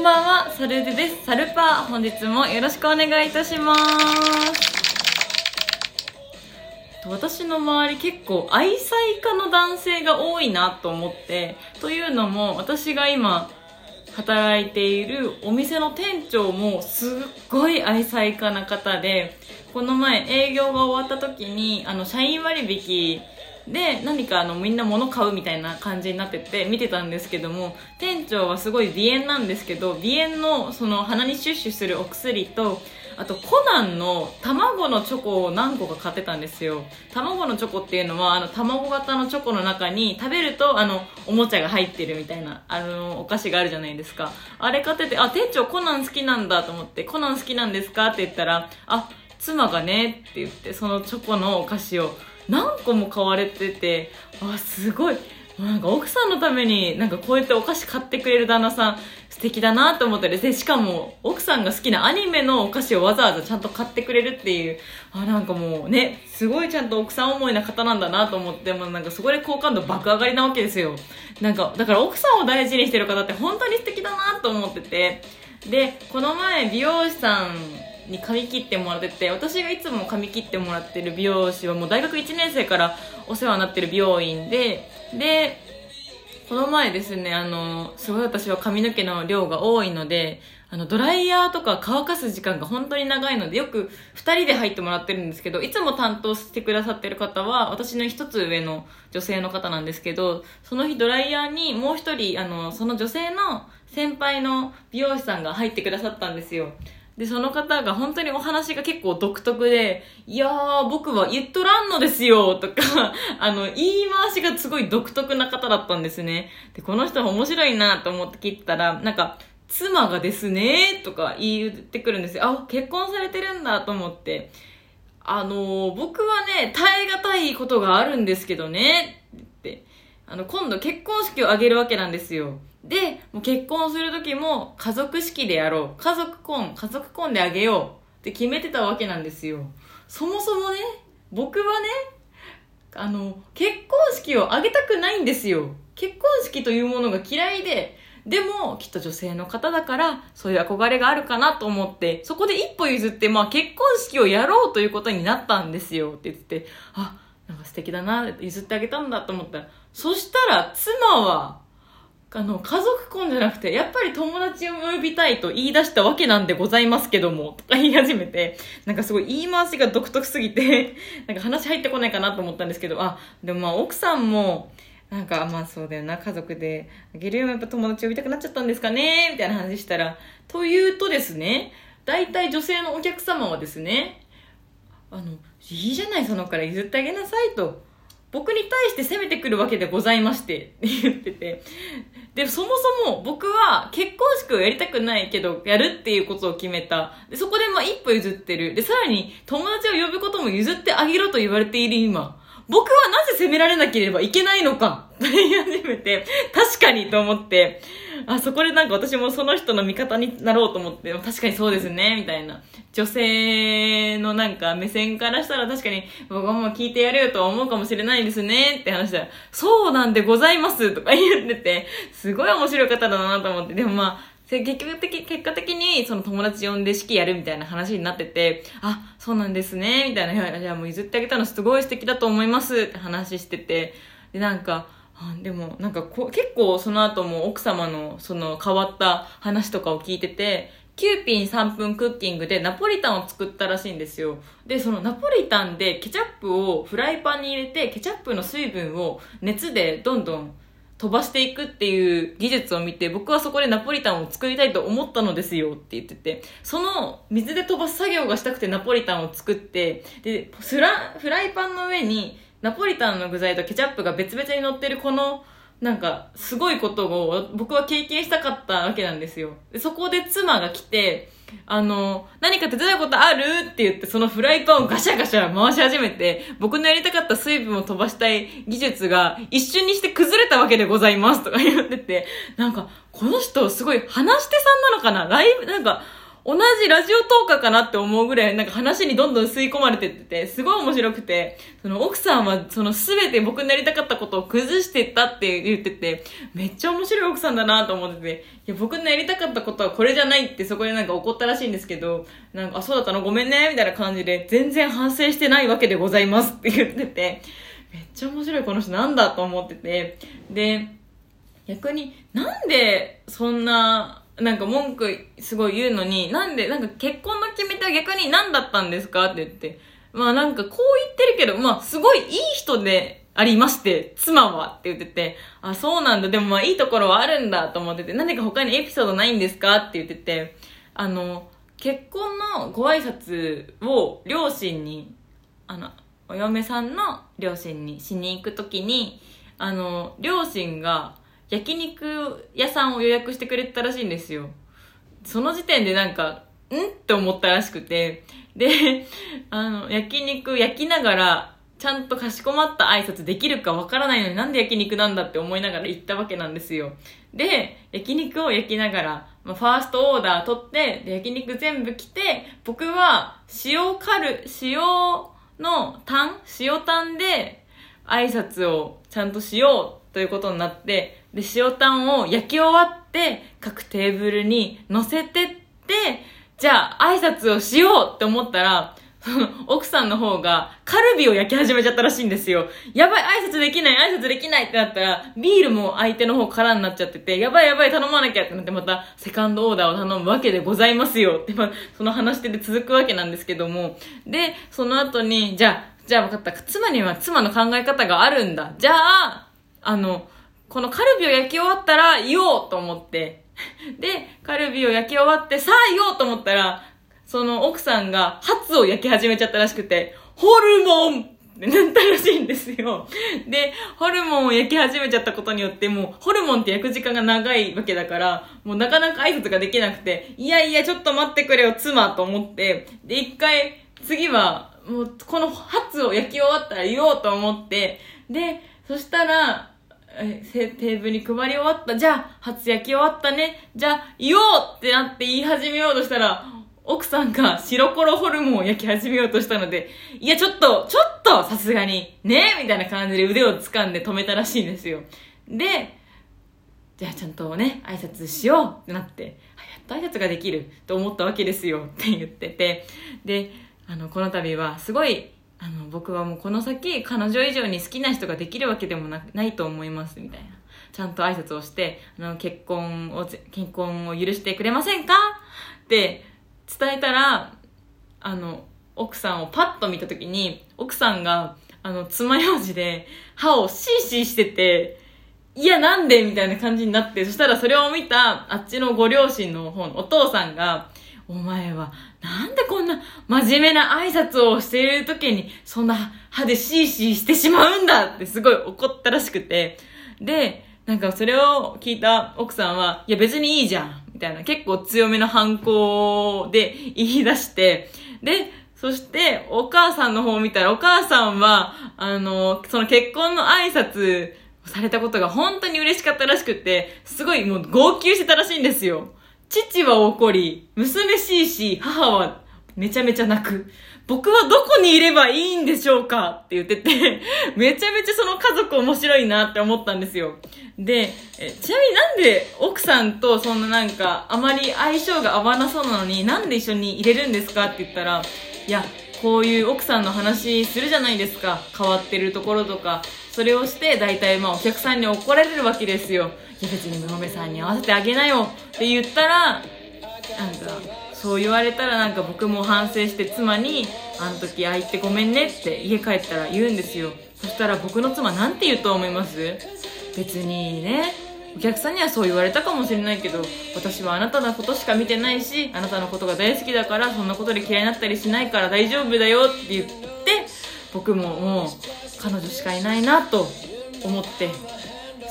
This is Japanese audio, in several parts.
んばんは、サルデです。サルパー、本日もよろしくお願いいたします。私の周り結構愛妻家の男性が多いなと思って、というのも私が今働いているお店の店長もすっごい愛妻家な方で、この前営業が終わった時に、あの、社員割引で何かあのみんな物買うみたいな感じになってて見てたんですけども店長はすごい鼻炎なんですけど鼻炎のその鼻にシュッシュするお薬とあとコナンの卵のチョコを何個か買ってたんですよ。卵のチョコっていうのはあの卵型のチョコの中に食べるとあのおもちゃが入ってるみたいなあのお菓子があるじゃないですか。あれ買っててあ店長コナン好きなんだと思ってコナン好きなんですかって言ったらあ妻がねって言ってそのチョコのお菓子を何個も買われててあすごい。なんか奥さんのためになんかこうやってお菓子買ってくれる旦那さん素敵だなと思ってでしかも奥さんが好きなアニメのお菓子をわざわざちゃんと買ってくれるっていうあなんかもうねすごいちゃんと奥さん思いな方なんだなと思ってもなんかそこで好感度爆上がりなわけですよ。なんかだから奥さんを大事にしてる方って本当に素敵だなと思ってて。でこの前美容師さんに髪切ってもらってて私がいつも髪切ってもらってる美容師はもう大学1年生からお世話になってる美容院ででこの前ですねあのすごい私は髪の毛の量が多いのであのドライヤーとか乾かす時間が本当に長いのでよく2人で入ってもらってるんですけどいつも担当してくださってる方は私の一つ上の女性の方なんですけどその日ドライヤーにもう一人あのその女性の先輩の美容師さんが入ってくださったんですよ。で、その方が本当にお話が結構独特で、いやー、僕は言っとらんのですよ、とか、あの、言い回しがすごい独特な方だったんですね。で、この人面白いなと思って聞いたら、なんか、妻がですね、とか言ってくるんですよ。あ、結婚されてるんだと思って。あのー、僕はね、耐え難いことがあるんですけどね、あの、今度結婚式を挙げるわけなんですよ。で、もう結婚する時も家族式でやろう。家族婚、家族婚であげようって決めてたわけなんですよ。そもそもね、僕はね、あの、結婚式を挙げたくないんですよ。結婚式というものが嫌いで、でも、きっと女性の方だから、そういう憧れがあるかなと思って、そこで一歩譲って、まあ結婚式をやろうということになったんですよって言って、あ、なんか素敵だな、譲ってあげたんだと思ったら、そしたら妻は、あの、家族婚じゃなくて、やっぱり友達を呼びたいと言い出したわけなんでございますけども、とか言い始めて、なんかすごい言い回しが独特すぎて、なんか話入ってこないかなと思ったんですけど、あ、でもまあ奥さんも、なんかまあそうだよな、家族であげるよやっぱ友達呼びたくなっちゃったんですかねみたいな話したら、というとですね、大体女性のお客様はですね、あの、いいじゃない、そのから譲ってあげなさいと。僕に対して攻めてくるわけでございまして、って言ってて。で、そもそも僕は結婚式をやりたくないけど、やるっていうことを決めた。で、そこでまあ一歩譲ってる。で、さらに友達を呼ぶことも譲ってあげろと言われている今。僕はなぜ責められなければいけないのかと 言い始めて、確かにと思って、あ、そこでなんか私もその人の味方になろうと思って、確かにそうですね、みたいな。女性のなんか目線からしたら確かに僕はもう聞いてやるよとは思うかもしれないですねって話したら、そうなんでございますとか言ってて、すごい面白い方だなと思って、でもまあ、結局的、結果的にその友達呼んで式やるみたいな話になってて、あ、そうなんですね、みたいな、じゃあもう譲ってあげたのすごい素敵だと思いますって話してて、で、なんか、あでもなんかこ結構その後も奥様のその変わった話とかを聞いてて、9品3分クッキングでナポリタンを作ったらしいんですよ。で、そのナポリタンでケチャップをフライパンに入れて、ケチャップの水分を熱でどんどん飛ばしていくっていう技術を見て、僕はそこでナポリタンを作りたいと思ったのですよって言ってて、その水で飛ばす作業がしたくてナポリタンを作って、で、フラ、フライパンの上にナポリタンの具材とケチャップが別々に乗ってるこのなんか、すごいことを僕は経験したかったわけなんですよ。でそこで妻が来て、あの、何か手伝うことあるって言って、そのフライパンをガシャガシャ回し始めて、僕のやりたかった水分を飛ばしたい技術が一瞬にして崩れたわけでございますとか言ってて、なんか、この人すごい話し手さんなのかな？ライブ、なんか、同じラジオトーカかなって思うぐらい、なんか話にどんどん吸い込まれてってて、すごい面白くて、その奥さんはその全て僕になりたかったことを崩してったって言ってて、めっちゃ面白い奥さんだなと思ってて、いや、僕のやりたかったことはこれじゃないってそこでなんか怒ったらしいんですけど、なんか、あ、そうだったの？ごめんね、みたいな感じで、全然反省してないわけでございますって言ってて、めっちゃ面白いこの人なんだと思ってて、で、逆になんでそんななんか文句すごい言うのに、なんで、なんか結婚の決め手は逆に何だったんですかって言って、まあなんかこう言ってるけど、まあすごいいい人でありまして、妻はって言ってて、あ、そうなんだ、でもまあいいところはあるんだと思ってて、何か他にエピソードないんですかって言ってて、あの、結婚のご挨拶を両親に、あの、お嫁さんの両親にしに行くときに、あの、両親が焼肉屋さんを予約してくれてたらしいんですよ。その時点でなんか、ん？って思ったらしくて、で、あの、焼肉焼きながら、ちゃんとかしこまった挨拶できるかわからないのになんで焼肉なんだって思いながら行ったわけなんですよ。で、焼肉を焼きながら、まあ、ファーストオーダー取って、で、焼肉全部来て、僕は塩カル、塩のタン塩タンで挨拶をちゃんとしようということになって、で、塩タンを焼き終わって、各テーブルに乗せてって、じゃあ挨拶をしようって思ったら、そ の奥さんの方がカルビを焼き始めちゃったらしいんですよ。やばい、挨拶できない、挨拶できないってなったら、ビールも相手の方からになっちゃってて、やばいやばい、頼まなきゃってなってまたセカンドオーダーを頼むわけでございますよって、ま、その話してて続くわけなんですけども。で、その後に、じゃあ、じゃあ分かった。妻には妻の考え方があるんだ。じゃあ、あの、このカルビを焼き終わったら言おうと思って、で、カルビを焼き終わってさあ言おうと思ったら、その奥さんがハツを焼き始めちゃったらしくて、ホルモン!ってなったらしいんですよ。で、ホルモンを焼き始めちゃったことによって、もう、ホルモンって焼く時間が長いわけだから、もうなかなか挨拶ができなくて、いやいや、ちょっと待ってくれよ、妻と思って、で、一回、次は、もう、このハツを焼き終わったら言おうと思って、で、そしたら、えテーブルに配り終わった。じゃあ、初焼き終わったね。じゃあ、言おうってなって言い始めようとしたら、奥さんが白コロホルモンを焼き始めようとしたので、いや、ちょっと、ちょっと、さすがに、ねみたいな感じで腕を掴んで止めたらしいんですよ。で、じゃあちゃんとね、挨拶しようってなって、やっと挨拶ができると思ったわけですよって言ってて、で、あの、この度はすごいあの僕はもうこの先彼女以上に好きな人ができるわけでもなないと思いますみたいな。ちゃんと挨拶をしてあの結婚を結婚を許してくれませんか？って伝えたらあの奥さんをパッと見た時に奥さんがあの爪楊枝で歯をシーシーしてていやなんで？みたいな感じになってそしたらそれを見たあっちのご両親の方のお父さんがお前はなんでこんな真面目な挨拶をしている時にそんな歯でシーシーしてしまうんだってすごい怒ったらしくて。で、なんかそれを聞いた奥さんは、いや別にいいじゃんみたいな結構強めの反抗で言い出して、で、そして、お母さんの方を見たら、お母さんは、あの、その結婚の挨拶されたことが本当に嬉しかったらしくて、すごいもう号泣してたらしいんですよ。父は怒り、娘しいし、母はめちゃめちゃ泣く。僕はどこにいればいいんでしょうかって言ってて、めちゃめちゃその家族面白いなって思ったんですよ。で、ちなみになんで奥さんとそんななんかあまり相性が合わなそうなのになんで一緒に入れるんですかって言ったら、いや、こういう奥さんの話するじゃないですか。変わってるところとか。それをして大体まあお客さんに怒られるわけですよ。いや別に嫁さんに合わせてあげなよって言ったら、なんか、そう言われたらなんか僕も反省して妻に、あの時ああ言ってごめんねって家帰ったら言うんですよ。そしたら僕の妻なんて言うと思います？別にね、お客さんにはそう言われたかもしれないけど、私はあなたのことしか見てないし、あなたのことが大好きだから、そんなことで嫌いになったりしないから大丈夫だよって言って、僕ももう彼女しかいないなと思って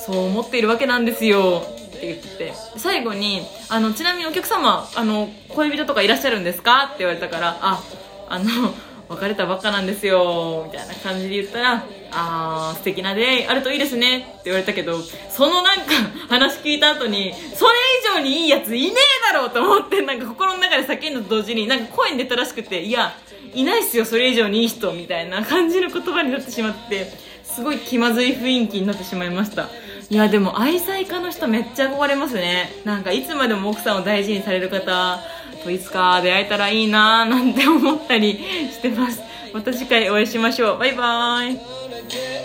そう思っているわけなんですよって言って。最後にあのちなみにお客様あの恋人とかいらっしゃるんですか？って言われたからああの 別れたばっかなんですよみたいな感じで言ったらあー素敵な出会いあるといいですねって言われたけどそのなんか 話聞いた後にそれ以上にいいやついねえだろうと思ってなんか心の中で叫んだと同時になんか声に出たらしくていやいないっすよそれ以上にいい人みたいな感じの言葉になってしまってすごい気まずい雰囲気になってしまいました。いやでも愛妻家の人めっちゃ憧れますね。なんかいつまでも奥さんを大事にされる方といつか出会えたらいいなーなんて思ったりしてます。また次回お会いしましょう。バイバーイ。